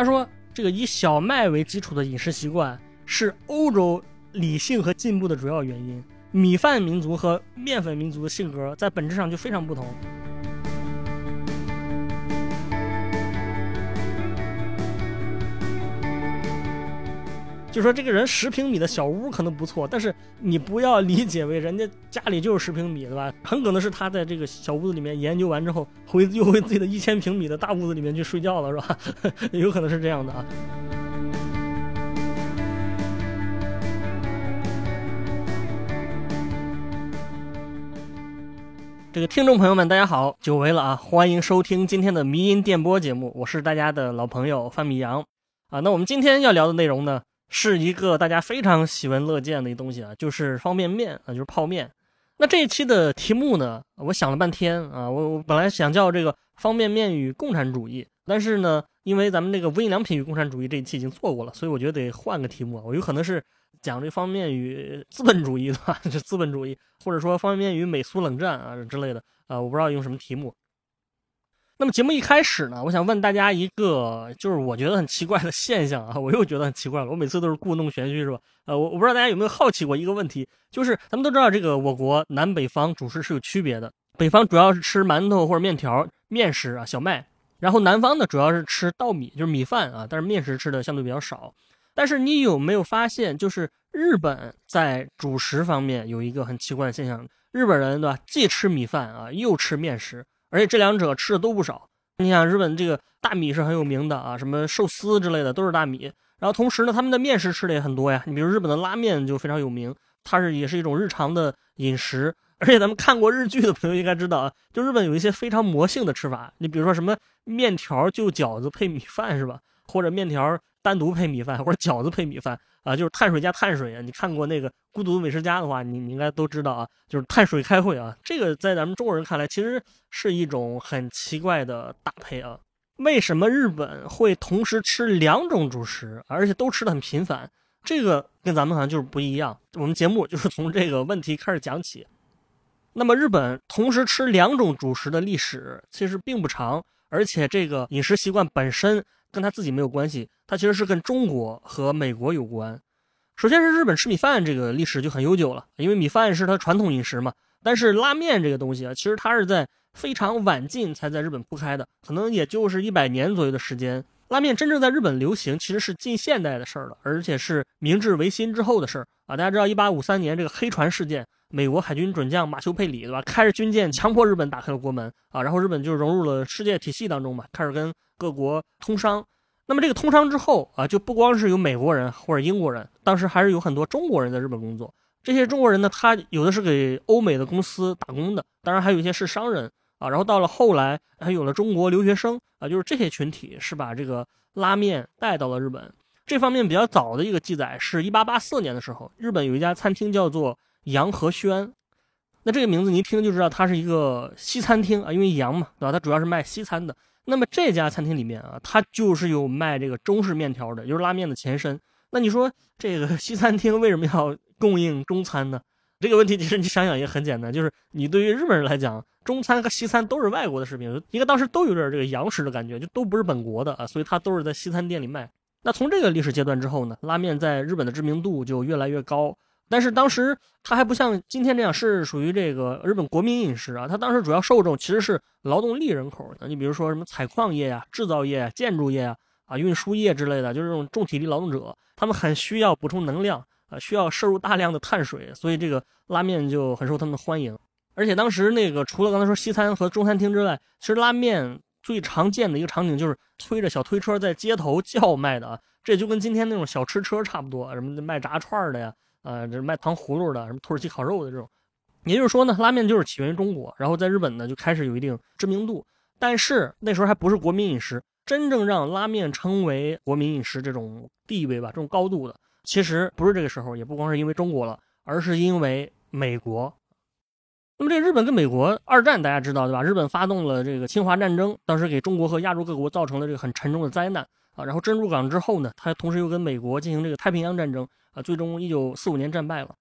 他说，这个以小麦为基础的饮食习惯是欧洲理性和进步的主要原因。米饭民族和面粉民族的性格在本质上就非常不同。就说这个人十平米的小屋可能不错，但是你不要理解为人家家里就是十平米，对吧？很可能是他在这个小屋子里面研究完之后，回又回自己的一千平米的大屋子里面去睡觉了，是吧？有可能是这样的啊。这个听众朋友们，大家好，久违了啊！欢迎收听今天的迷音电波节目，我是大家的老朋友范米阳啊。那我们今天要聊的内容呢？是一个大家非常喜闻乐见的一东西啊，就是方便面啊，就是泡面。那这一期的题目呢，我想了半天啊，我我本来想叫这个方便面与共产主义，但是呢，因为咱们这个无印良品与共产主义这一期已经做过了，所以我觉得得换个题目。我有可能是讲这方便面与资本主义的，就资本主义，或者说方便面与美苏冷战啊之类的啊，我不知道用什么题目。那么节目一开始呢，我想问大家一个，就是我觉得很奇怪的现象啊，我又觉得很奇怪了。我每次都是故弄玄虚，是吧？呃，我我不知道大家有没有好奇过一个问题，就是咱们都知道这个我国南北方主食是有区别的，北方主要是吃馒头或者面条、面食啊、小麦，然后南方呢主要是吃稻米，就是米饭啊，但是面食吃的相对比较少。但是你有没有发现，就是日本在主食方面有一个很奇怪的现象？日本人对吧，既吃米饭啊，又吃面食。而且这两者吃的都不少，你想日本这个大米是很有名的啊，什么寿司之类的都是大米。然后同时呢，他们的面食吃的也很多呀。你比如日本的拉面就非常有名，它是也是一种日常的饮食。而且咱们看过日剧的朋友应该知道啊，就日本有一些非常魔性的吃法，你比如说什么面条就饺子配米饭是吧？或者面条单独配米饭，或者饺子配米饭。啊，就是碳水加碳水啊！你看过那个《孤独美食家》的话，你你应该都知道啊，就是碳水开会啊。这个在咱们中国人看来，其实是一种很奇怪的搭配啊。为什么日本会同时吃两种主食，而且都吃的很频繁？这个跟咱们好像就是不一样。我们节目就是从这个问题开始讲起。那么，日本同时吃两种主食的历史其实并不长，而且这个饮食习惯本身。跟他自己没有关系，他其实是跟中国和美国有关。首先是日本吃米饭这个历史就很悠久了，因为米饭是它传统饮食嘛。但是拉面这个东西啊，其实它是在非常晚近才在日本铺开的，可能也就是一百年左右的时间。拉面真正在日本流行，其实是近现代的事儿了，而且是明治维新之后的事儿啊。大家知道，一八五三年这个黑船事件，美国海军准将马修佩里，对吧？开着军舰强迫日本打开了国门啊，然后日本就融入了世界体系当中嘛，开始跟。各国通商，那么这个通商之后啊，就不光是有美国人或者英国人，当时还是有很多中国人在日本工作。这些中国人呢，他有的是给欧美的公司打工的，当然还有一些是商人啊。然后到了后来，还有了中国留学生啊，就是这些群体是把这个拉面带到了日本。这方面比较早的一个记载是一八八四年的时候，日本有一家餐厅叫做洋和轩，那这个名字你一听就知道它是一个西餐厅啊，因为洋嘛，对吧？它主要是卖西餐的。那么这家餐厅里面啊，它就是有卖这个中式面条的，就是拉面的前身。那你说这个 西餐厅为什么要供应中餐呢？这个问题其实你想想也很简单，就是你对于日本人来讲，中餐和西餐都是外国的食品，应该当时都有点这个洋食的感觉，就都不是本国的啊，所以它都是在西餐店里卖。那从这个历史阶段之后呢，拉面在日本的知名度就越来越高。但是当时它还不像今天这样是属于这个日本国民饮食啊，它当时主要受众其实是劳动力人口的。你比如说什么采矿业呀、制造业、建筑业啊、啊运输业之类的，就是这种重体力劳动者，他们很需要补充能量啊，需要摄入大量的碳水，所以这个拉面就很受他们的欢迎。而且当时那个除了刚才说西餐和中餐厅之外，其实拉面最常见的一个场景就是推着小推车在街头叫卖的啊，这就跟今天那种小吃车差不多，什么卖炸串的呀。呃，这卖糖葫芦的，什么土耳其烤肉的这种，也就是说呢，拉面就是起源于中国，然后在日本呢就开始有一定知名度。但是那时候还不是国民饮食，真正让拉面成为国民饮食这种地位吧，这种高度的，其实不是这个时候，也不光是因为中国了，而是因为美国。那么这个日本跟美国二战大家知道对吧？日本发动了这个侵华战争，当时给中国和亚洲各国造成了这个很沉重的灾难啊。然后珍珠港之后呢，他同时又跟美国进行这个太平洋战争。啊，最终一九四五年战败了。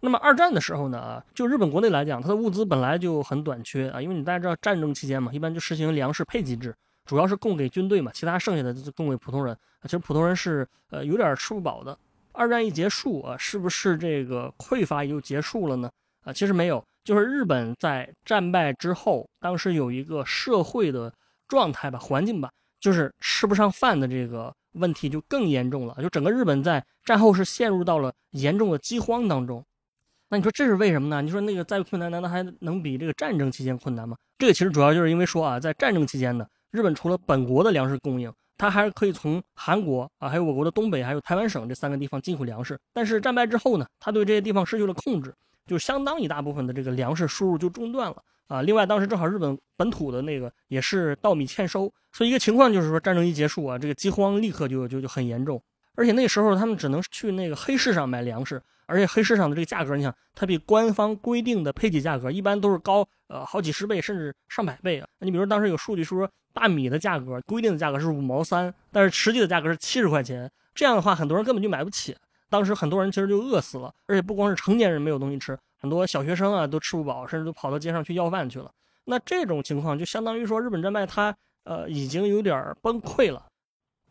那么二战的时候呢，啊就日本国内来讲，它的物资本来就很短缺啊，因为你大家知道战争期间嘛，一般就实行粮食配给制主要是供给军队嘛，其他剩下的就供给普通人。其实普通人是呃有点吃不饱的。二战一结束啊，是不是这个匮乏也就结束了呢？啊，其实没有，就是日本在战败之后，当时有一个社会的状态吧，环境吧，就是吃不上饭的这个问题就更严重了。就整个日本在战后是陷入到了严重的饥荒当中。那你说这是为什么呢？你说那个再困难，难道还能比这个战争期间困难吗？这个其实主要就是因为说啊，在战争期间呢，日本除了本国的粮食供应。它还是可以从韩国啊，还有我国的东北，还有台湾省这三个地方进口粮食。但是战败之后呢，它对这些地方失去了控制，就相当一大部分的这个粮食输入就中断了啊。另外，当时正好日本本土的那个也是稻米欠收，所以一个情况就是说，战争一结束啊，这个饥荒立刻就就就很严重。而且那时候他们只能去那个黑市上买粮食，而且黑市上的这个价格，你想，它比官方规定的配给价格一般都是高呃好几十倍甚至上百倍啊。你比如当时有数据说。大米的价格规定的价格是五毛三，但是实际的价格是七十块钱。这样的话，很多人根本就买不起。当时很多人其实就饿死了，而且不光是成年人没有东西吃，很多小学生啊都吃不饱，甚至都跑到街上去要饭去了。那这种情况就相当于说，日本战败，它呃已经有点崩溃了。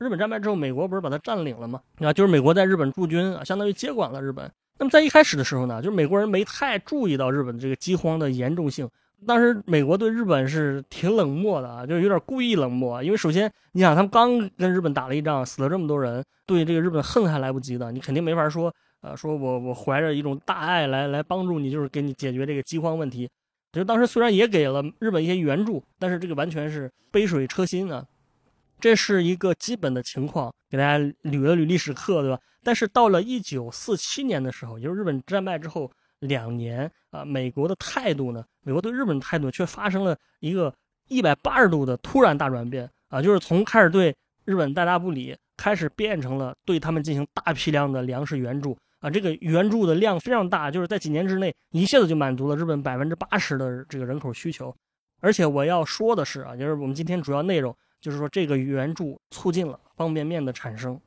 日本战败之后，美国不是把它占领了吗？啊，就是美国在日本驻军啊，相当于接管了日本。那么在一开始的时候呢，就是美国人没太注意到日本这个饥荒的严重性。当时美国对日本是挺冷漠的啊，就是有点故意冷漠。因为首先，你想他们刚跟日本打了一仗，死了这么多人，对这个日本恨还来不及的，你肯定没法说，呃，说我我怀着一种大爱来来帮助你，就是给你解决这个饥荒问题。就当时虽然也给了日本一些援助，但是这个完全是杯水车薪啊。这是一个基本的情况，给大家捋了捋历史课，对吧？但是到了一九四七年的时候，也就是日本战败之后。两年啊，美国的态度呢？美国对日本的态度却发生了一个一百八十度的突然大转变啊！就是从开始对日本大大不理，开始变成了对他们进行大批量的粮食援助啊！这个援助的量非常大，就是在几年之内一下子就满足了日本百分之八十的这个人口需求。而且我要说的是啊，就是我们今天主要内容就是说这个援助促进了方便面的产生。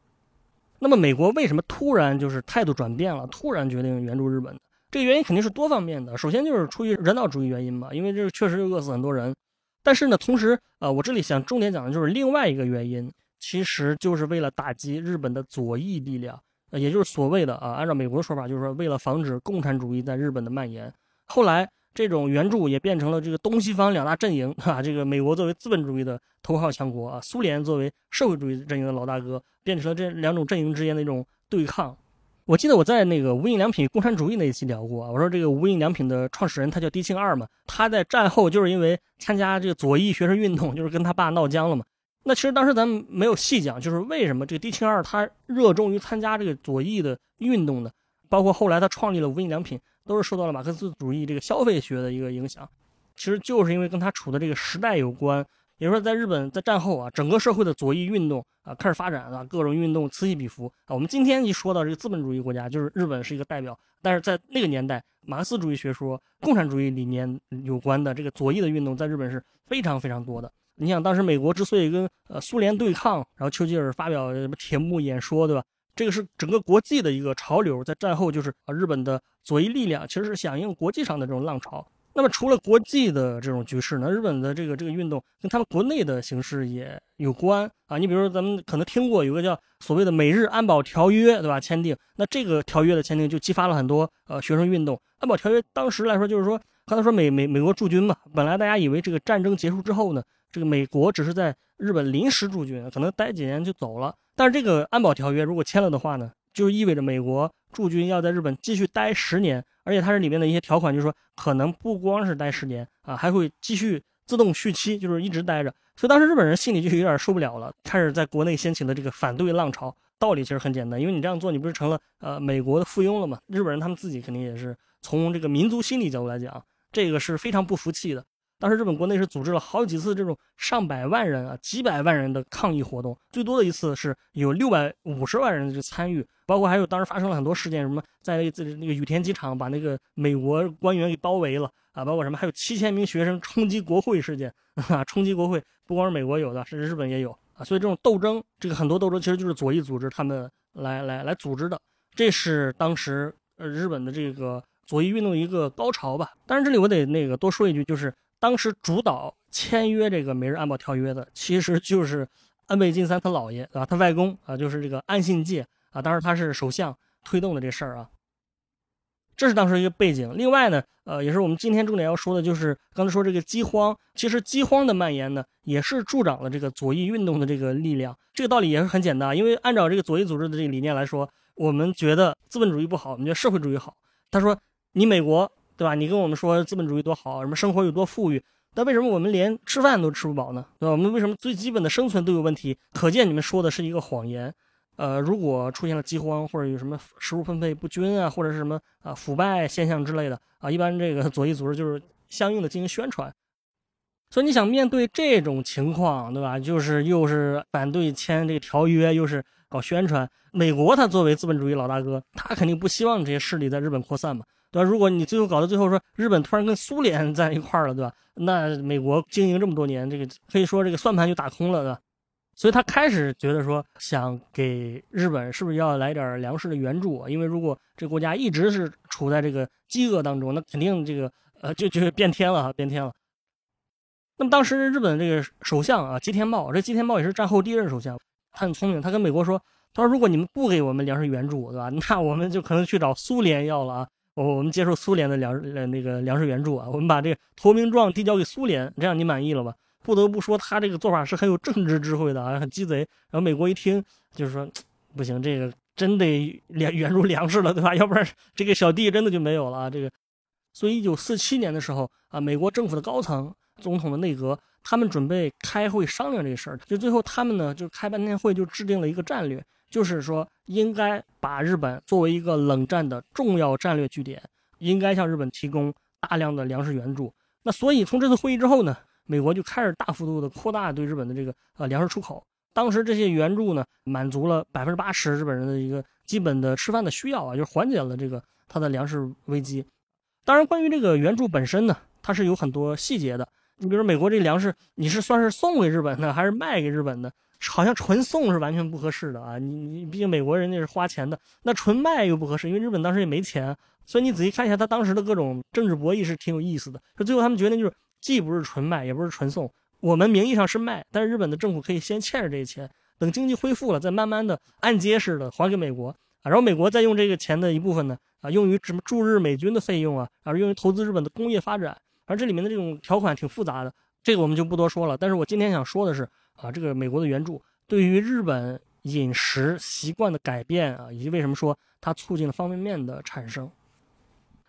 那么美国为什么突然就是态度转变了，突然决定援助日本？这个原因肯定是多方面的，首先就是出于人道主义原因嘛，因为这确实饿死很多人。但是呢，同时，呃，我这里想重点讲的就是另外一个原因，其实就是为了打击日本的左翼力量，呃，也就是所谓的啊，按照美国的说法，就是说为了防止共产主义在日本的蔓延。后来，这种援助也变成了这个东西方两大阵营啊，这个美国作为资本主义的头号强国啊，苏联作为社会主义阵营的老大哥，变成了这两种阵营之间的一种对抗。我记得我在那个无印良品共产主义那一期聊过啊，我说这个无印良品的创始人他叫低庆二嘛，他在战后就是因为参加这个左翼学生运动，就是跟他爸闹僵了嘛。那其实当时咱们没有细讲，就是为什么这个低庆二他热衷于参加这个左翼的运动呢？包括后来他创立了无印良品，都是受到了马克思主义这个消费学的一个影响。其实就是因为跟他处的这个时代有关。也就是说，在日本在战后啊，整个社会的左翼运动啊开始发展啊，各种运动此起彼伏啊。我们今天一说到这个资本主义国家，就是日本是一个代表。但是在那个年代，马克思主义学说、共产主义理念有关的这个左翼的运动，在日本是非常非常多的。你想，当时美国之所以跟呃苏联对抗，然后丘吉尔发表什么铁幕演说，对吧？这个是整个国际的一个潮流。在战后，就是啊，日本的左翼力量其实是响应国际上的这种浪潮。那么除了国际的这种局势呢，日本的这个这个运动跟他们国内的形势也有关啊。你比如说，咱们可能听过有个叫所谓的美日安保条约，对吧？签订，那这个条约的签订就激发了很多呃学生运动。安保条约当时来说就是说，刚才说美美美国驻军嘛，本来大家以为这个战争结束之后呢，这个美国只是在日本临时驻军，可能待几年就走了。但是这个安保条约如果签了的话呢，就意味着美国驻军要在日本继续待十年。而且它这里面的一些条款，就是说可能不光是待十年啊，还会继续自动续期，就是一直待着。所以当时日本人心里就有点受不了了，开始在国内掀起了这个反对浪潮。道理其实很简单，因为你这样做，你不是成了呃美国的附庸了吗？日本人他们自己肯定也是从这个民族心理角度来讲，这个是非常不服气的。当时日本国内是组织了好几次这种上百万人啊、几百万人的抗议活动，最多的一次是有六百五十万人的参与，包括还有当时发生了很多事件，什么在那个那个羽田机场把那个美国官员给包围了啊，包括什么还有七千名学生冲击国会事件啊，冲击国会不光是美国有的，甚至日本也有啊，所以这种斗争，这个很多斗争其实就是左翼组织他们来来来组织的，这是当时呃日本的这个左翼运动一个高潮吧。当然这里我得那个多说一句，就是。当时主导签约这个美日安保条约的，其实就是安倍晋三他姥爷啊，他外公啊，就是这个安信介啊，当时他是首相推动的这事儿啊。这是当时一个背景。另外呢，呃，也是我们今天重点要说的，就是刚才说这个饥荒，其实饥荒的蔓延呢，也是助长了这个左翼运动的这个力量。这个道理也是很简单，因为按照这个左翼组织的这个理念来说，我们觉得资本主义不好，我们觉得社会主义好。他说：“你美国对吧？你跟我们说资本主义多好，什么生活有多富裕，但为什么我们连吃饭都吃不饱呢？对吧？我们为什么最基本的生存都有问题？可见你们说的是一个谎言。”呃，如果出现了饥荒或者有什么食物分配不均啊，或者是什么啊腐败现象之类的啊，一般这个左翼组织就是相应的进行宣传。所以你想面对这种情况，对吧？就是又是反对签这个条约，又是搞宣传。美国它作为资本主义老大哥，他肯定不希望这些势力在日本扩散嘛，对吧？如果你最后搞到最后说日本突然跟苏联 在一块儿了，对吧？那美国经营这么多年，这个可以说这个算盘就打空了，对吧？所以他开始觉得说，想给日本是不是要来点粮食的援助？因为如果这国家一直是处在这个饥饿当中，那肯定这个呃就就变天了，变天了。那么当时日本这个首相啊，吉田茂，这吉田茂也是战后第一任首相，他很聪明，他跟美国说，他说如果你们不给我们粮食援助，对吧？那我们就可能去找苏联要了啊，我我们接受苏联的粮呃那个粮食援助啊，我们把这个投名状递交给苏联，这样你满意了吧？不得不说，他这个做法是很有政治智慧的啊，很鸡贼。然后美国一听，就是说，不行，这个真得援援助粮食了，对吧？要不然这个小弟真的就没有了啊。这个，所以一九四七年的时候啊，美国政府的高层、总统的内阁，他们准备开会商量这个事儿。就最后他们呢，就开半天会，就制定了一个战略，就是说应该把日本作为一个冷战的重要战略据点，应该向日本提供大量的粮食援助。那所以从这次会议之后呢？美国就开始大幅度的扩大对日本的这个呃粮食出口。当时这些援助呢，满足了百分之八十日本人的一个基本的吃饭的需要啊，就是缓解了这个它的粮食危机。当然，关于这个援助本身呢，它是有很多细节的。你比如，美国这粮食你是算是送给日本的，还是卖给日本的？好像纯送是完全不合适的啊！你你毕竟美国人家是花钱的，那纯卖又不合适，因为日本当时也没钱。所以你仔细看一下他当时的各种政治博弈是挺有意思的。就最后他们决定就是。既不是纯卖，也不是纯送，我们名义上是卖，但是日本的政府可以先欠着这些钱，等经济恢复了，再慢慢的按揭似的还给美国啊，然后美国再用这个钱的一部分呢啊，用于什么驻日美军的费用啊，然后用于投资日本的工业发展，而这里面的这种条款挺复杂的，这个我们就不多说了。但是我今天想说的是啊，这个美国的援助对于日本饮食习惯的改变啊，以及为什么说它促进了方便面的产生。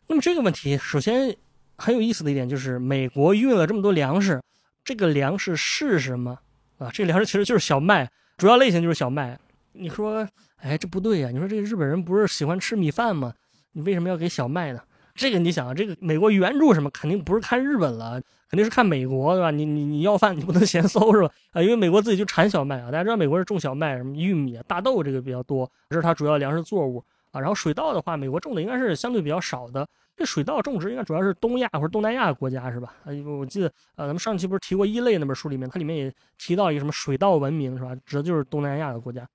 那么这个问题，首先。很有意思的一点就是，美国运了这么多粮食，这个粮食是什么啊？这个粮食其实就是小麦，主要类型就是小麦。你说，哎，这不对呀？你说这个日本人不是喜欢吃米饭吗？你为什么要给小麦呢？这个你想啊，这个美国援助什么，肯定不是看日本了，肯定是看美国，对吧？你你你要饭，你不能嫌馊是吧？啊，因为美国自己就产小麦啊，大家知道美国是种小麦，什么玉米、大豆这个比较多，这是它主要粮食作物啊。然后水稻的话，美国种的应该是相对比较少的。这水稻种植应该主要是东亚或者东南亚国家是吧？呃，我记得呃，咱们上期不是提过一类那本书里面，它里面也提到一个什么水稻文明是吧？指的就是东南亚的国家。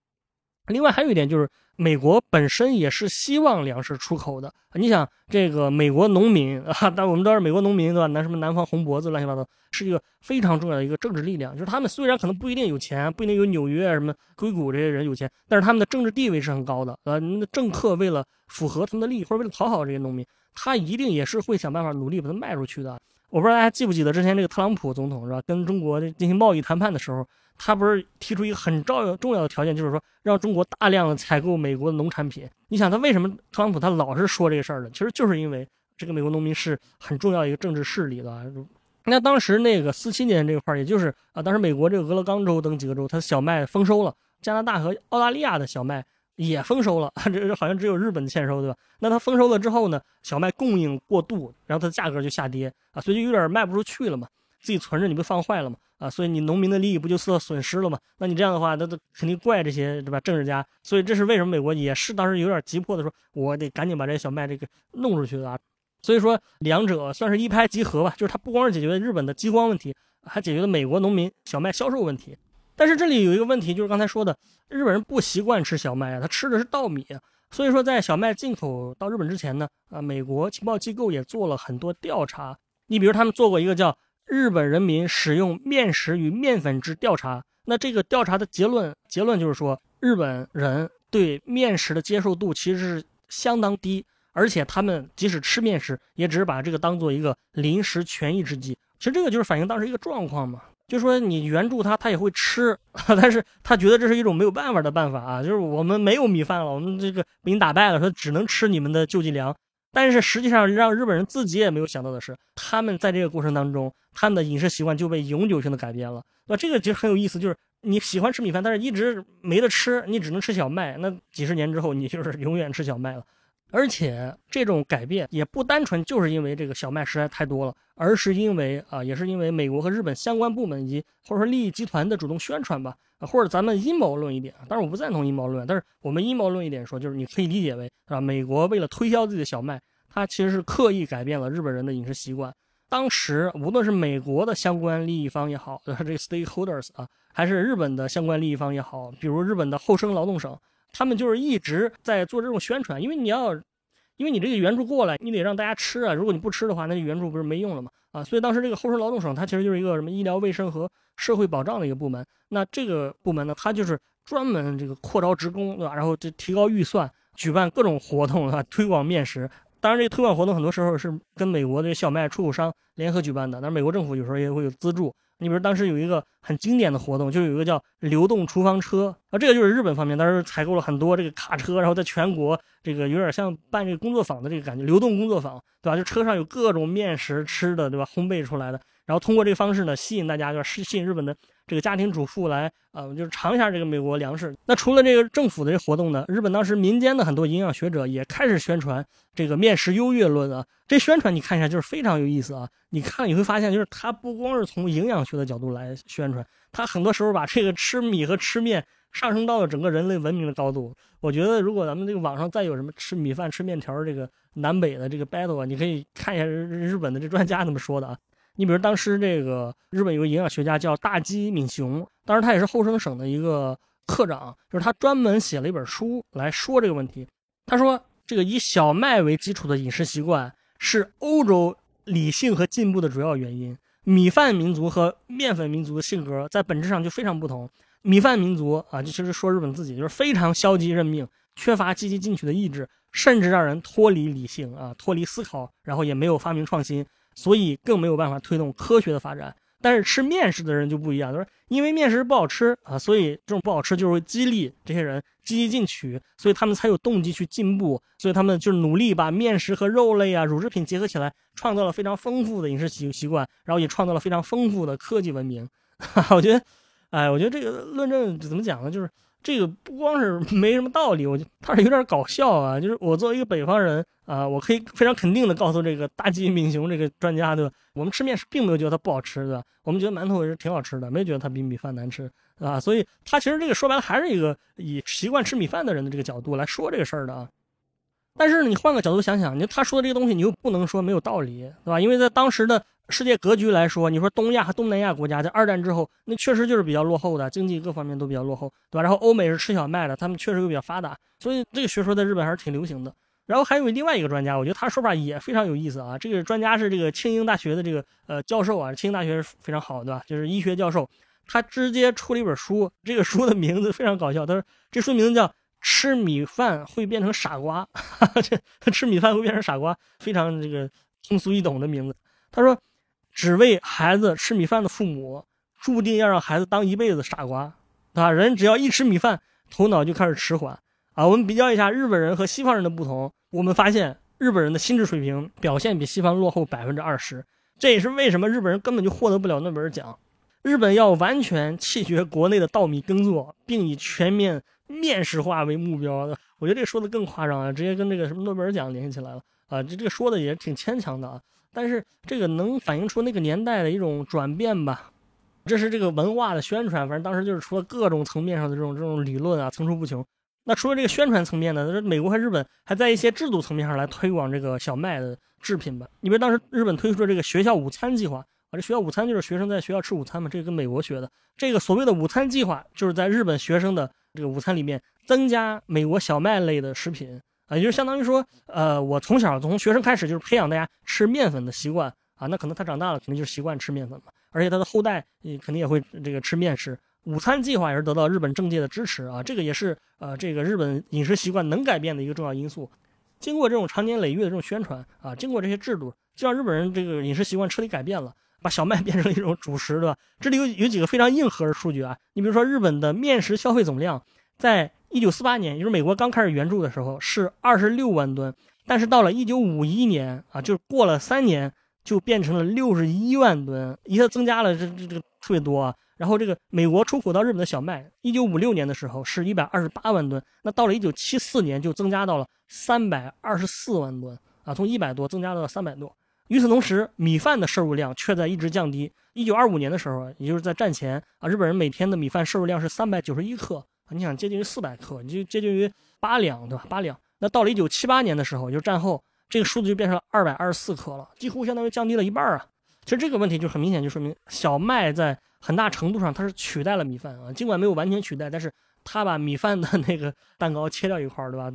另外还有一点就是，美国本身也是希望粮食出口的。你想，这个美国农民啊，但我们都是美国农民对吧？南什么南方红脖子乱七八糟，是一个非常重要的一个政治力量。就是他们虽然可能不一定有钱，不一定有纽约什么硅谷这些人有钱，但是他们的政治地位是很高的。呃，那政客为了符合他们的利益，或者为了讨好这些农民。他一定也是会想办法努力把它卖出去的。我不知道大家记不记得之前这个特朗普总统是吧？跟中国进行贸易谈判的时候，他不是提出一个很重要重要的条件，就是说让中国大量采购美国的农产品。你想他为什么特朗普他老是说这个事儿呢？其实就是因为这个美国农民是很重要一个政治势力的。那当时那个四七年这块儿，也就是啊，当时美国这个俄勒冈州等几个州，它小麦丰收了，加拿大和澳大利亚的小麦。也丰收了，这好像只有日本欠收，对吧？那它丰收了之后呢，小麦供应过度，然后它的价格就下跌啊，所以就有点卖不出去了嘛。自己存着你不放坏了吗？啊，所以你农民的利益不就受到损失了吗？那你这样的话，那都肯定怪这些对吧？政治家。所以这是为什么美国也是当时有点急迫的说，我得赶紧把这小麦这个弄出去啊。所以说两者算是一拍即合吧，就是它不光是解决了日本的饥荒问题，还解决了美国农民小麦销售问题。但是这里有一个问题，就是刚才说的，日本人不习惯吃小麦啊，他吃的是稻米。所以说，在小麦进口到日本之前呢，啊，美国情报机构也做了很多调查。你比如，他们做过一个叫日本人民使用面食与面粉之调查。那这个调查的结论，结论就是说，日本人对面食的接受度其实是相当低，而且他们即使吃面食，也只是把这个当做一个临时权宜之计。其实这个就是反映当时一个状况嘛，就说你援助他，他也会吃，但是他觉得这是一种没有办法的办法啊，就是我们没有米饭了，我们这个被你打败了，说只能吃你们的救济粮。但是实际上，让日本人自己也没有想到的是，他们在这个过程当中，他们的饮食习惯就被永久性的改变了。那这个其实很有意思，就是你喜欢吃米饭，但是一直没得吃，你只能吃小麦。那几十年之后，你就是永远吃小麦了。而且这种改变也不单纯就是因为这个小麦实在太多了，而是因为啊，也是因为美国和日本相关部门以及或者说利益集团的主动宣传吧。或者咱们阴谋论一点，当然我不赞同阴谋论，但是我们阴谋论一点说，就是你可以理解为，啊？美国为了推销自己的小麦，它其实是刻意改变了日本人的饮食习惯。当时无论是美国的相关利益方也好，这个 stakeholders 啊，还是日本的相关利益方也好，比如日本的厚生劳动省，他们就是一直在做这种宣传，因为你要，因为你这个援助过来，你得让大家吃啊，如果你不吃的话，那援助不是没用了吗？啊，所以当时这个厚生劳动省，它其实就是一个什么医疗卫生和社会保障的一个部门。那这个部门呢，它就是专门这个扩招职工，对吧？然后这提高预算，举办各种活动啊，推广面食。当然，这个推广活动很多时候是跟美国的小麦出口商联合举办的。那美国政府有时候也会有资助。你比如当时有一个很经典的活动，就有一个叫流动厨房车啊，这个就是日本方面当时采购了很多这个卡车，然后在全国这个有点像办这个工作坊的这个感觉，流动工作坊，对吧？就车上有各种面食吃的，对吧？烘焙出来的，然后通过这个方式呢，吸引大家，就是吸引日本的。这个家庭主妇来，呃，就是尝一下这个美国粮食。那除了这个政府的这活动呢，日本当时民间的很多营养学者也开始宣传这个面食优越论啊。这宣传你看一下，就是非常有意思啊。你看你会发现，就是他不光是从营养学的角度来宣传，他很多时候把这个吃米和吃面上升到了整个人类文明的高度。我觉得，如果咱们这个网上再有什么吃米饭吃面条这个南北的这个 battle 啊，你可以看一下日本的这专家怎么说的啊。你比如当时这个日本有个营养学家叫大基敏雄，当时他也是后生省的一个科长，就是他专门写了一本书来说这个问题。他说，这个以小麦为基础的饮食习惯是欧洲理性和进步的主要原因。米饭民族和面粉民族的性格在本质上就非常不同。米饭民族啊，就其实说日本自己就是非常消极认命，缺乏积极进取的意志，甚至让人脱离理性啊，脱离思考，然后也没有发明创新。所以更没有办法推动科学的发展。但是吃面食的人就不一样，他说因为面食不好吃啊，所以这种不好吃就是激励这些人积极进取，所以他们才有动机去进步，所以他们就是努力把面食和肉类啊、乳制品结合起来，创造了非常丰富的饮食习习惯，然后也创造了非常丰富的科技文明。哈 我觉得，哎，我觉得这个论证怎么讲呢？就是。这个不光是没什么道理，我觉他是有点搞笑啊。就是我作为一个北方人啊，我可以非常肯定的告诉这个大吉敏雄这个专家，对吧？我们吃面食并没有觉得它不好吃，对吧？我们觉得馒头也是挺好吃的，没觉得它比米饭难吃，啊。所以他其实这个说白了还是一个以习惯吃米饭的人的这个角度来说这个事儿的啊。但是，你换个角度想想，你他说的这个东西，你又不能说没有道理，对吧？因为在当时的。世界格局来说，你说东亚和东南亚国家在二战之后，那确实就是比较落后的，经济各方面都比较落后，对吧？然后欧美是吃小麦的，他们确实又比较发达，所以这个学说在日本还是挺流行的。然后还有另外一个专家，我觉得他说法也非常有意思啊。这个专家是这个庆应大学的这个呃教授啊，庆应大学是非常好，对吧？就是医学教授，他直接出了一本书，这个书的名字非常搞笑，他说这书名字叫《吃米饭会变成傻瓜》，这吃米饭会变成傻瓜，非常这个通俗易懂的名字。他说。只为孩子吃米饭的父母，注定要让孩子当一辈子傻瓜，啊！人只要一吃米饭，头脑就开始迟缓啊！我们比较一下日本人和西方人的不同，我们发现日本人的心智水平表现比西方落后百分之二十，这也是为什么日本人根本就获得不了诺贝尔奖。日本要完全弃绝国内的稻米耕作，并以全面面食化为目标的，我觉得这说的更夸张啊，直接跟这个什么诺贝尔奖联系起来了啊！这这个说的也挺牵强的啊。但是这个能反映出那个年代的一种转变吧？这是这个文化的宣传，反正当时就是除了各种层面上的这种这种理论啊，层出不穷。那除了这个宣传层面呢，美国和日本还在一些制度层面上来推广这个小麦的制品吧？你比如当时日本推出了这个学校午餐计划啊，这学校午餐就是学生在学校吃午餐嘛，这个跟美国学的。这个所谓的午餐计划，就是在日本学生的这个午餐里面增加美国小麦类的食品。啊，也就相当于说，呃，我从小从学生开始就是培养大家吃面粉的习惯啊，那可能他长大了肯定就习惯吃面粉嘛，而且他的后代也肯定也会这个吃面食。午餐计划也是得到日本政界的支持啊，这个也是呃这个日本饮食习惯能改变的一个重要因素。经过这种长年累月的这种宣传啊，经过这些制度，就让日本人这个饮食习惯彻底改变了，把小麦 变成了一种主食，对吧？这里有有几个非常硬核的数据啊，你比如说日本的面食消费总量，在一九四八年，也就是美国刚开始援助的时候是二十六万吨，但是到了一九五一年啊，就是过了三年，就变成了六十一万吨，一下增加了这这这个特别多啊。然后这个美国出口到日本的小麦，一九五六年的时候是一百二十八万吨，那到了一九七四年就增加到了三百二十四万吨啊，从一百多增加到了三百多。与此同时，米饭的摄入量却在一直降低。一九二五年的时候，也就是在战前啊，日本人每天的米饭摄入量是三百九十一克，你想接近于四百克，你就接近于八两，对吧？八两。那到了一九七八年的时候，就是战后，这个数字就变成了二百二十四克了，几乎相当于降低了一半啊。其实这个问题就很明显，就说明小麦在。很大程度上，它是取代了米饭啊，尽管没有完全取代，但是它把米饭的那个蛋糕切掉一块儿，对吧？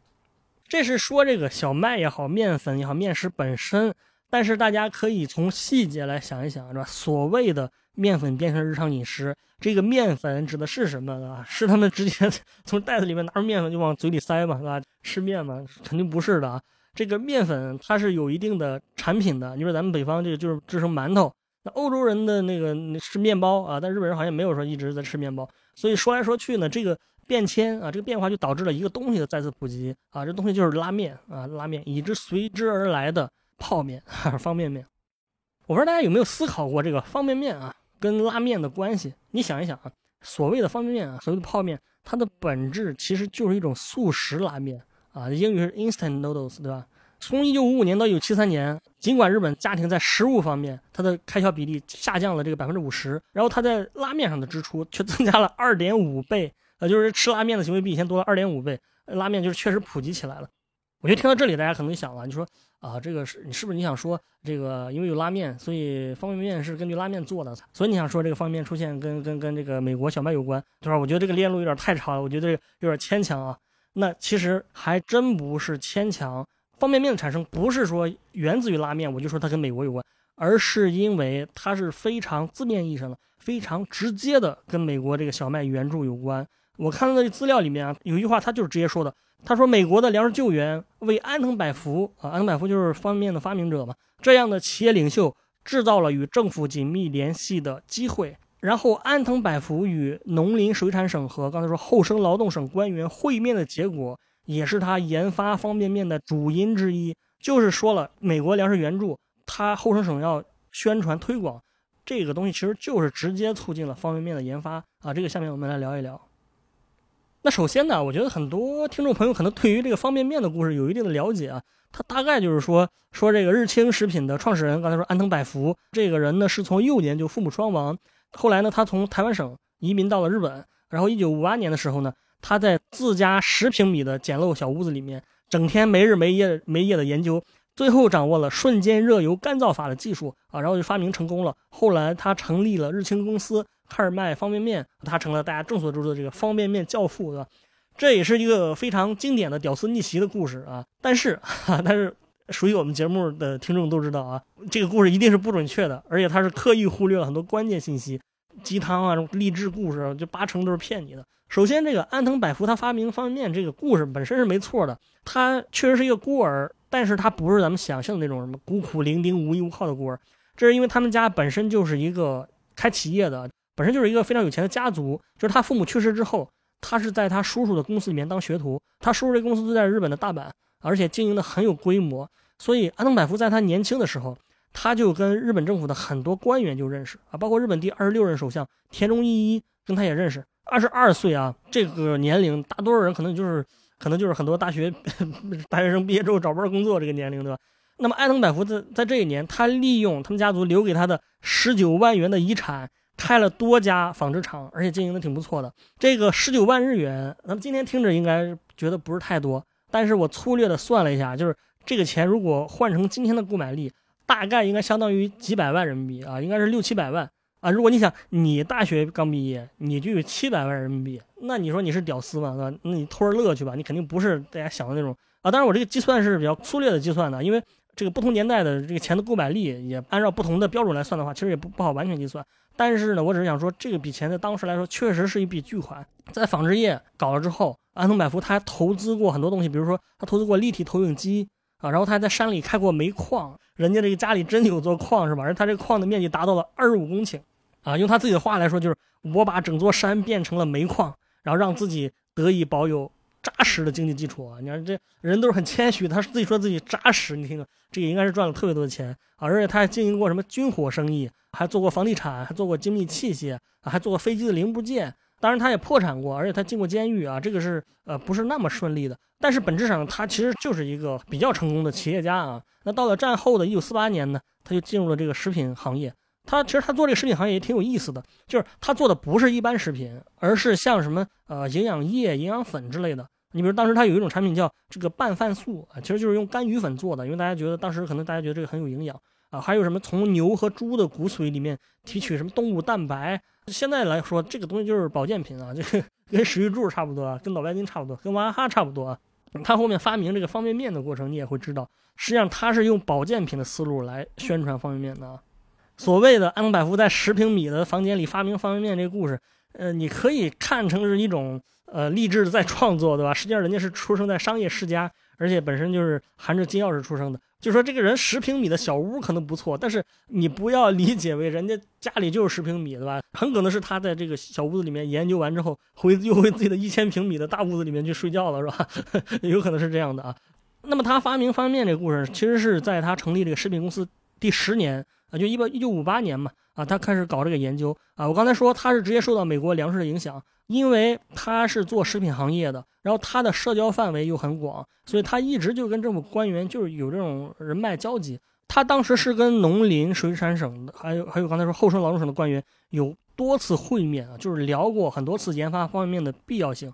这是说这个小麦也好，面粉也好，面食本身。但是大家可以从细节来想一想，是吧？所谓的面粉变成日常饮食，这个面粉指的是什么，啊？是他们直接 从袋子里面拿出面粉就往嘴里塞嘛，是吧？吃面嘛，肯定不是的啊。这个面粉它是有一定的产品的，你说咱们北方这个就是制成馒头。那欧洲人的那个是面包啊，但日本人好像没有说一直在吃面包，所以说来说去呢，这个变迁啊，这个变化就导致了一个东西的再次普及啊，这东西就是拉面啊，拉面以之随之而来的泡面、方便面。我不知道大家有没有思考过这个方便面啊跟拉面的关系？你想一想啊，所谓的方便面啊，所谓的泡面，它的本质其实就是一种速食拉面啊，英语是 instant noodles，对吧？从一九五五年到一九七三年，尽管日本家庭在食物方面它的开销比例下降了这个百分之五十，然后它在拉面上的支出却增加了二点五倍，呃，就是吃拉面的行为比以前多了二点五倍，拉面就是确实普及起来了。我觉得听到这里，大家可能想了，你说啊，这个是你是不是你想说这个因为有拉面，所以方便面是根据拉面做的，所以你想说这个方便面出现跟跟跟这个美国小麦有关，对吧？我觉得这个链路有点太长了，我觉得有点牵强啊。那其实还真不是牵强。方便面的产生不是说源自于拉面，我就说它跟美国有关，而是因为它是非常字面意义上的、非常直接的跟美国这个小麦援助有关。我看到的资料里面啊，有一句话，他就是直接说的，他说美国的粮食救援为安藤百福啊，安藤百福就是方便面的发明者嘛，这样的企业领袖制造了与政府紧密联系的机会。然后安藤百福与农林水产省和刚才说厚生劳动省官员会面的结果。也是他研发方便面的主因之一，就是说了美国粮食援助，他后生省要宣传推广这个东西，其实就是直接促进了方便面的研发啊。这个下面我们来聊一聊。那首先呢，我觉得很多听众朋友可能对于这个方便面的故事有一定的了解啊。他大概就是说说这个日清食品的创始人，刚才说安藤百福这个人呢，是从幼年就父母双亡，后来呢，他从台湾省移民到了日本，然后一九五八年的时候呢。他在自家十平米的简陋小屋子里面，整天没日没夜没夜的研究，最后掌握了瞬间热油干燥法的技术啊，然后就发明成功了。后来他成立了日清公司，开始卖方便面，他成了大家众所周知的这个方便面教父，对吧？这也是一个非常经典的屌丝逆袭的故事啊。但是，但是属于我们节目的听众都知道啊，这个故事一定是不准确的，而且他是刻意忽略了很多关键信息，鸡汤啊，励志故事就八成都是骗你的。首先，这个安藤百福他发明方便面这个故事本身是没错的，他确实是一个孤儿，但是他不是咱们想象的那种什么孤苦伶仃、无依无靠的孤儿，这是因为他们家本身就是一个开企业的，本身就是一个非常有钱的家族。就是他父母去世之后，他是在他叔叔的公司里面当学徒，他叔叔这公司就在日本的大阪，而且经营的很有规模，所以安藤百福在他年轻的时候，他就跟日本政府的很多官员就认识啊，包括日本第二十六任首相田中义一跟他也认识。二十二岁啊，这个年龄，大多数人可能就是，可能就是很多大学 大学生毕业之后找不着工作这个年龄，对吧？那么，安藤百福在在这一年，他利用他们家族留给他的十九万元的遗产，开了多家纺织厂，而且经营的挺不错的。这个十九万日元，咱们今天听着应该觉得不是太多，但是我粗略的算了一下，就是这个钱如果换成今天的购买力，大概应该相当于几百万人民币啊，应该是六七百万。啊，如果你想你大学刚毕业，你就有七百万人民币，那你说你是屌丝吗？那你偷着乐去吧，你肯定不是大家想的那种啊。当然，我这个计算是比较粗略的计算的，因为这个不同年代的这个钱的购买力也按照不同的标准来算的话，其实也不不好完全计算。但是呢，我只是想说，这个笔钱在当时来说确实是一笔巨款。在纺织业搞了之后，安藤百福他还投资过很多东西，比如说他投资过立体投影机啊，然后他还在山里开过煤矿，人家这个家里真有座矿是吧？而他这个矿的面积达到了二十五公顷啊，用他自己的话来说，就是我把整座山变成了煤矿，然后让自己得以保有。扎实的经济基础啊！你看这人都是很谦虚，他自己说自己扎实，你听听，这个应该是赚了特别多的钱啊！而且他还经营过什么军火生意，还做过房地产，还做过精密器械，还做过飞机的零部件。当然他也破产过，而且他进过监狱啊！这个是呃不是那么顺利的。但是本质上他其实就是一个比较成功的企业家啊！那到了战后的一九四八年呢，他就进入了这个食品行业。他其实他做这个食品行业也挺有意思的，就是他做的不是一般食品，而是像什么呃营养液、营养粉之类的。你比如当时他有一种产品叫这个拌饭素啊，其实就是用干鱼粉做的，因为大家觉得当时可能大家觉得这个很有营养啊。还有什么从牛和猪的骨髓里面提取什么动物蛋白，现在来说这个东西就是保健品啊，这个跟食玉柱差不多，跟脑白金差不多，跟娃哈哈差不多。他后面发明这个方便面的过程，你也会知道，实际上他是用保健品的思路来宣传方便面的。所谓的安百福在十平米的房间里发明方便面这个故事，呃，你可以看成是一种。呃，励志在创作，对吧？实际上人家是出生在商业世家，而且本身就是含着金钥匙出生的。就说这个人十平米的小屋可能不错，但是你不要理解为人家家里就是十平米，对吧？很可能是他在这个小屋子里面研究完之后，回又回自己的一千平米的大屋子里面去睡觉了，是吧？有可能是这样的啊。那么他发明方便面这个故事，其实是在他成立这个食品公司第十年啊，就一八一九五八年嘛啊，他开始搞这个研究啊。我刚才说他是直接受到美国粮食的影响。因为他是做食品行业的，然后他的社交范围又很广，所以他一直就跟政府官员就是有这种人脉交集。他当时是跟农林水产省的，还有还有刚才说厚生劳动省的官员有多次会面啊，就是聊过很多次研发方便面的必要性。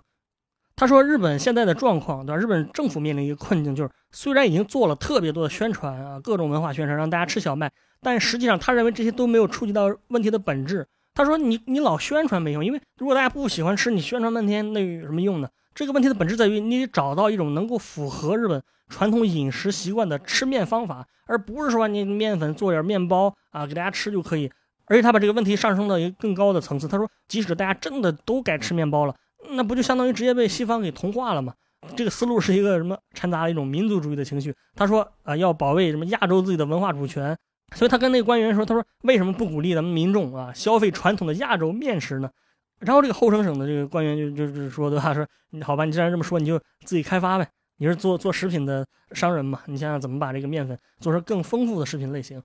他说日本现在的状况，对吧？日本政府面临一个困境，就是虽然已经做了特别多的宣传啊，各种文化宣传让大家吃小麦，但实际上他认为这些都没有触及到问题的本质。他说：“你你老宣传没用，因为如果大家不喜欢吃，你宣传半天那有什么用呢？这个问题的本质在于你得找到一种能够符合日本传统饮食习惯的吃面方法，而不是说你面粉做点面包啊给大家吃就可以。而且他把这个问题上升到一个更高的层次。他说，即使大家真的都该吃面包了，那不就相当于直接被西方给同化了吗？这个思路是一个什么掺杂了一种民族主义的情绪。他说啊，要保卫什么亚洲自己的文化主权。”所以他跟那个官员说：“他说为什么不鼓励咱们民众啊消费传统的亚洲面食呢？”然后这个后生省的这个官员就就是说对吧？说你好吧，你既然这么说，你就自己开发呗。你是做做食品的商人嘛？你想想怎么把这个面粉做成更丰富的食品类型。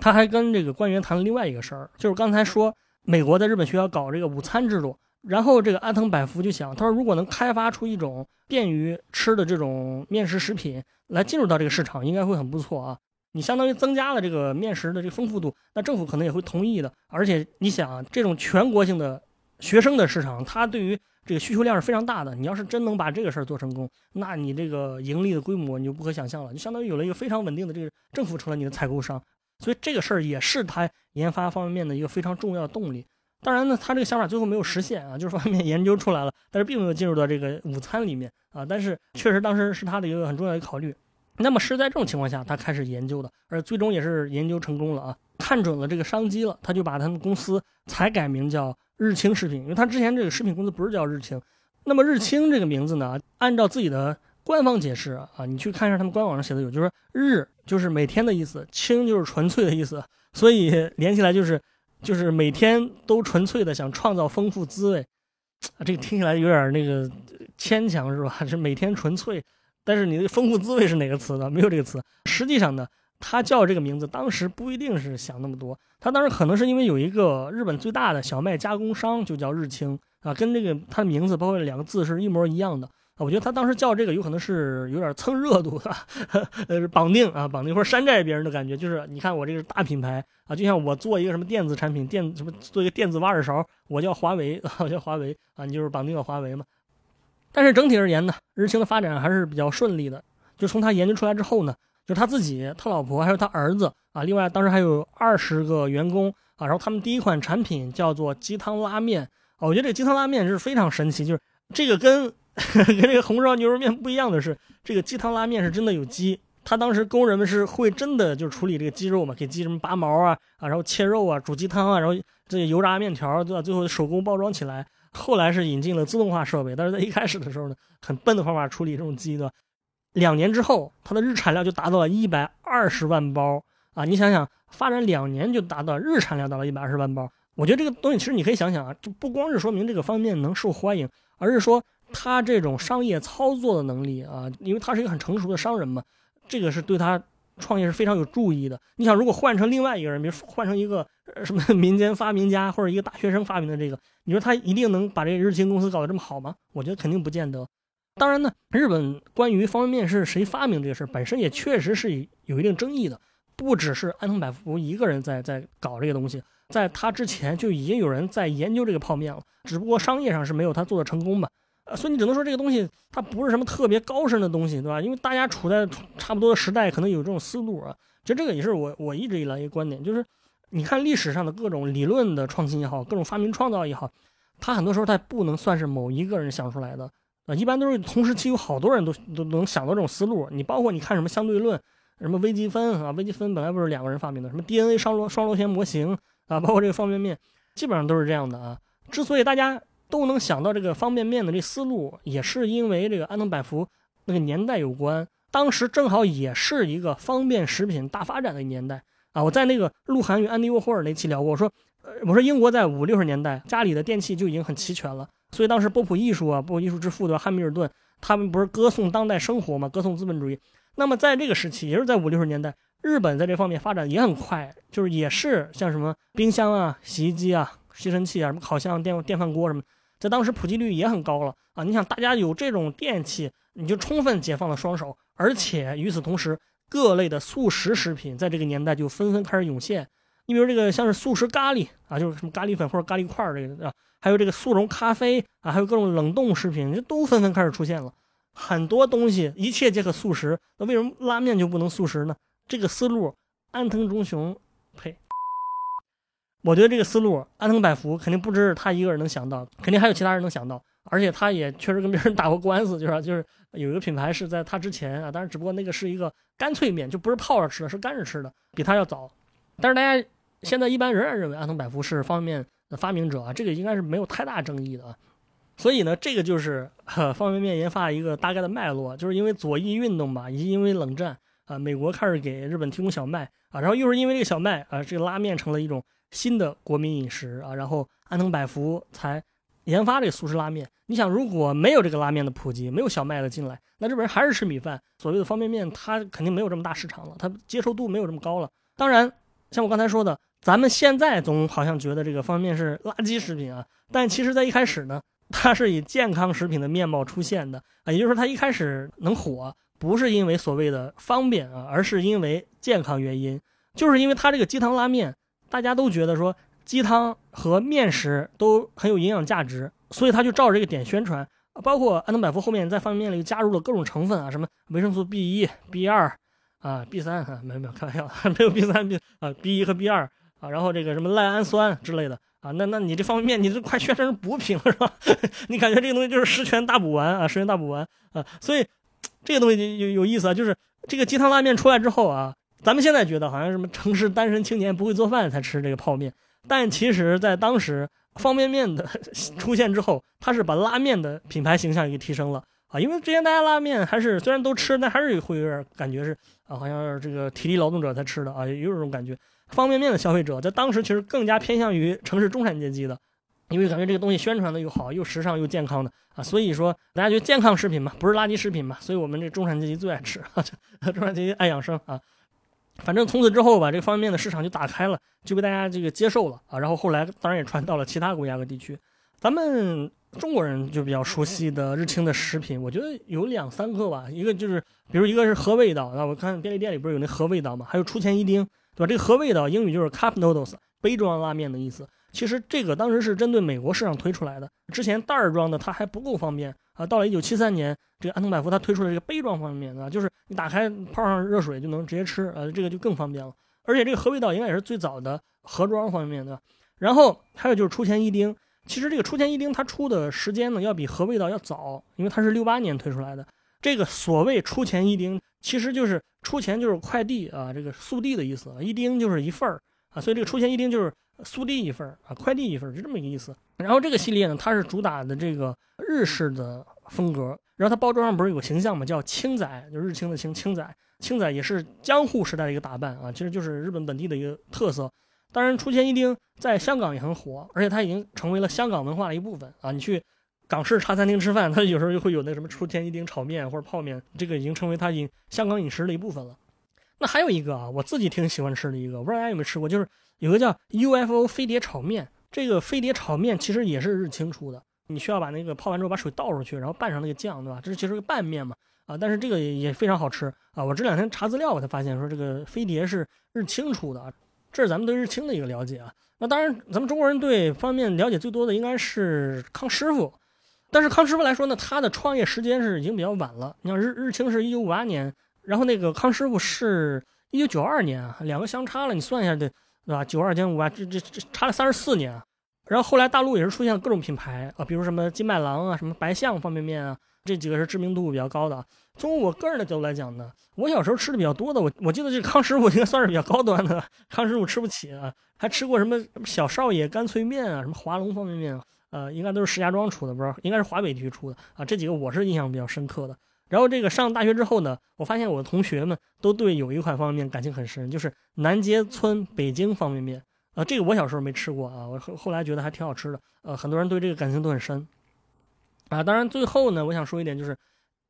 他还跟这个官员谈了另外一个事儿，就是刚才说美国在日本学校搞这个午餐制度，然后这个安藤百福就想，他说如果能开发出一种便于吃的这种面食食品来进入到这个市场，应该会很不错啊。你相当于增加了这个面食的这个丰富度，那政府可能也会同意的。而且你想，这种全国性的学生的市场，它对于这个需求量是非常大的。你要是真能把这个事儿做成功，那你这个盈利的规模你就不可想象了。就相当于有了一个非常稳定的这个政府成了你的采购商，所以这个事儿也是他研发方便面的一个非常重要的动力。当然呢，他这个想法最后没有实现啊，就是方便面研究出来了，但是并没有进入到这个午餐里面啊。但是确实当时是他的一个很重要的考虑。那么是在这种情况下，他开始研究的，而最终也是研究成功了啊，看准了这个商机了，他就把他们公司才改名叫日清食品，因为他之前这个食品公司不是叫日清。那么日清这个名字呢，按照自己的官方解释啊，你去看一下他们官网上写的有，就是日就是每天的意思，清就是纯粹的意思，所以连起来就是就是每天都纯粹的想创造丰富滋味，啊，这个听起来有点那个牵强是吧？是每天纯粹。但是你的丰富滋味是哪个词呢？没有这个词。实际上呢，他叫这个名字，当时不一定是想那么多。他当时可能是因为有一个日本最大的小麦加工商就叫日清啊，跟这个他的名字包括两个字是一模一样的啊。我觉得他当时叫这个有可能是有点蹭热度的，呃，绑定啊，绑定或者山寨别人的感觉。就是你看我这个大品牌啊，就像我做一个什么电子产品，电什么做一个电子挖耳勺，我叫华为，我叫华为啊，你就是绑定了华为嘛。但是整体而言呢，日清的发展还是比较顺利的。就从他研究出来之后呢，就是他自己、他老婆还有他儿子啊，另外当时还有二十个员工啊。然后他们第一款产品叫做鸡汤拉面啊，我觉得这个鸡汤拉面是非常神奇，就是这个跟 跟这个红烧牛肉面不一样的是，这个鸡汤拉面是真的有鸡，他当时工人们是会真的就处理这个鸡肉嘛，给鸡什么拔毛啊啊，然后切肉啊，煮鸡汤啊，然后这油炸面条，对吧？最后手工包装起来。后来是引进了自动化设备，但是在一开始的时候呢，很笨的方法处理这种鸡的。两年之后，它的日产量就达到了一百二十万包啊！你想想，发展两年就达到日产量达到一百二十万包，我觉得这个东西其实你可以想想啊，就不光是说明这个方面能受欢迎，而是说他这种商业操作的能力啊，因为他是一个很成熟的商人嘛，这个是对他创业是非常有助益的。你想，如果换成另外一个人，比如换成一个 什么民间发明家或者一个大学生发明的这个，你说他一定能把这个日清公司搞得这么好吗？我觉得肯定不见得。当然呢，日本关于方便面是谁发明这个事儿本身也确实是有一定争议的，不只是安藤百福一个人在在搞这个东西，在他之前就已经有人在研究这个泡面了，只不过商业上是没有他做的成功吧。所以你只能说这个东西它不是什么特别高深的东西，对吧？因为大家处在差不多的时代，可能有这种思路啊。其实这个也是我我一直以来一个观点，就是你看历史上的各种理论的创新也好，各种发明创造也好，它很多时候它不能算是某一个人想出来的。啊，一般都是同时期有好多人都都能想到这种思路。你包括你看什么相对论，什么微积分啊，微积分本来不是两个人发明的，什么 DNA 双螺双螺旋模型啊，包括这个方便面，基本上都是这样的啊。之所以大家都能想到这个方便面的这思路，也是因为这个安藤百福那个年代有关，当时正好也是一个方便食品大发展的年代啊。我在那个鹿晗与安迪沃霍尔那期聊过，我说，呃，我说英国在五六十年代家里的电器就已经很齐全了。所以当时波普艺术啊，波普艺术之父的汉密尔顿，他们不是歌颂当代生活嘛，歌颂资本主义。那么在这个时期，也是在五六十年代，日本在这方面发展也很快，就是也是像什么冰箱啊、洗衣机啊、吸尘器啊、什么烤箱、电电饭锅什么，在当时普及率也很高了啊。你想，大家有这种电器，你就充分解放了双手，而且与此同时，各类的速食食品在这个年代就纷纷开始涌现。你比如这个像是速食咖喱啊，就是什么咖喱粉或者咖喱块儿这个啊，还有这个速溶咖啡啊，还有各种冷冻食品，这都纷纷开始出现了。很多东西一切皆可速食，那为什么拉面就不能速食呢？这个思路，安藤忠雄，呸！我觉得这个思路，安藤百福肯定不只是他一个人能想到，肯定还有其他人能想到，而且他也确实跟别人打过官司，就是就是有一个品牌是在他之前啊，但是只不过那个是一个干脆面，就不是泡着吃的，是干着吃的，比他要早。但是大家。现在一般仍然认为安藤百福是方便面的发明者啊，这个应该是没有太大争议的啊。所以呢，这个就是方便面研发一个大概的脉络，就是因为左翼运动吧，以及因为冷战啊，美国开始给日本提供小麦啊，然后又是因为这个小麦啊，这个拉面成了一种新的国民饮食啊，然后安藤百福才研发这个速食拉面。你想，如果没有这个拉面的普及，没有小麦的进来，那日本人还是吃米饭，所谓的方便面它肯定没有这么大市场了，它接受度没有这么高了。当然，像我刚才说的。咱们现在总好像觉得这个方便面是垃圾食品啊，但其实，在一开始呢，它是以健康食品的面貌出现的啊，也就是说，它一开始能火，不是因为所谓的方便啊，而是因为健康原因，就是因为它这个鸡汤拉面，大家都觉得说鸡汤和面食都很有营养价值，所以他就照着这个点宣传，包括安藤百福后面在方便面里加入了各种成分啊，什么维生素 B 一、B 二啊、B 三啊，没有没有开玩笑，没有 B 三 B 啊 B 一和 B 二。啊，然后这个什么赖氨酸之类的啊，那那你这方便面，你这快宣传成补品了是吧？你感觉这个东西就是十全大补丸啊，十全大补丸啊，所以这个东西有有意思啊，就是这个鸡汤拉面出来之后啊，咱们现在觉得好像什么城市单身青年不会做饭才吃这个泡面，但其实在当时方便面的 出现之后，它是把拉面的品牌形象给提升了啊，因为之前大家拉面还是虽然都吃，但还是会有点感觉是啊，好像是这个体力劳动者才吃的啊，也有这种感觉。方便面的消费者在当时其实更加偏向于城市中产阶级的，因为感觉这个东西宣传的又好，又时尚又健康的啊，所以说大家觉得健康食品嘛，不是垃圾食品嘛，所以我们这中产阶级最爱吃，中产阶级爱养生啊。反正从此之后吧，这个方便面的市场就打开了，就被大家这个接受了啊。然后后来当然也传到了其他国家和地区。咱们中国人就比较熟悉的日清的食品，我觉得有两三个吧，一个就是比如一个是和味道，那我看便利店里不是有那和味道嘛，还有出前一丁。对吧？这个和味道英语就是 cup noodles，杯装拉面的意思。其实这个当时是针对美国市场推出来的。之前袋儿装的它还不够方便啊。到了1973年，这个安藤百福他推出了这个杯装方便面啊，就是你打开泡上热水就能直接吃啊，这个就更方便了。而且这个和味道应该也是最早的盒装方便面对吧。然后还有就是出前一丁，其实这个出前一丁它出的时间呢要比和味道要早，因为它是68年推出来的。这个所谓出前一丁。其实就是出钱就是快递啊，这个速递的意思，一丁就是一份儿啊，所以这个出钱一丁就是速递一份儿啊，快递一份儿，就这么一个意思。然后这个系列呢，它是主打的这个日式的风格，然后它包装上不是有个形象嘛，叫青仔，就日清的青青仔，青仔也是江户时代的一个打扮啊，其实就是日本本地的一个特色。当然，出前一丁在香港也很火，而且它已经成为了香港文化的一部分啊。你去港式茶餐厅吃饭，它有时候就会有那什么出前一丁炒面或者泡面，这个已经成为它饮香港饮食的一部分了。那还有一个啊，我自己挺喜欢吃的一个，我不知道大家有没有吃过，就是有个叫 UFO 飞碟炒面。这个飞碟炒面其实也是日清出的，你需要把那个泡完之后把水倒出去，然后拌上那个酱，对吧？这是其实个拌面嘛啊，但是这个也非常好吃啊。我这两天查资料，我才发现说这个飞碟是日清出的啊。这是咱们对日清的一个了解啊。那当然，咱们中国人对方便面了解最多的应该是康师傅。但是康师傅来说呢，他的创业时间是已经比较晚了。你像日日清是一九五八年，然后那个康师傅是一九九二年啊，两个相差了，你算一下得对吧？九二减五啊，这这这差了三十四年。然后后来大陆也是出现了各种品牌啊，比如什么金麦郎啊，什么白象方便面啊，这几个是知名度比较高的。从我个人的角度来讲呢，我小时候吃的比较多的，我我记得这康师傅应该算是比较高端的，康师傅吃不起啊，还吃过什么什么小少爷干脆面啊，什么华龙方便面啊，呃，应该都是石家庄出的，不知道应该是华北地区出的啊，这几个我是印象比较深刻的。然后这个上大学之后呢，我发现我的同学们都对有一款方便面感情很深，就是南街村北京方便面啊，这个我小时候没吃过啊，我后后来觉得还挺好吃的，呃，很多人对这个感情都很深啊。当然最后呢，我想说一点就是。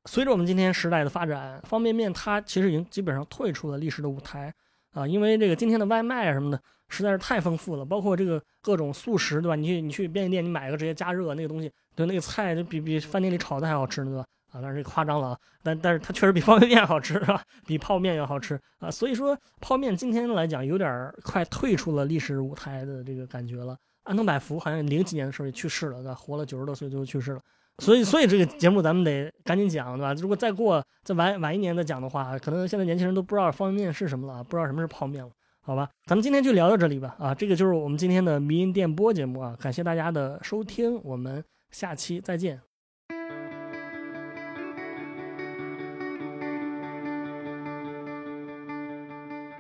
随着我们今天时代的发展，方便面它其实已经基本上退出了历史的舞台啊，因为这个今天的外卖啊什么的实在是太丰富了，包括这个各种速食，对吧？你去你去便利店，你买个直接加热那个东西，对，那个菜就比比饭店里炒的还好吃呢，对吧？啊，当然这夸张了啊，但但是它确实比方便面好吃，是吧？比泡面要好吃啊，所以说泡面今天来讲有点快退出了历史舞台的这个感觉了。安东百福好像零几年的时候也去世了，对吧？活了九十多岁就去世了。所以，所以这个节目咱们得赶紧讲，对吧？如果再过再晚晚一年再讲的话，可能现在年轻人都不知道方便面是什么了，不知道什么是泡面了，好吧？咱们今天就聊到这里吧。啊，这个就是我们今天的迷音电波节目啊，感谢大家的收听，我们下期再见。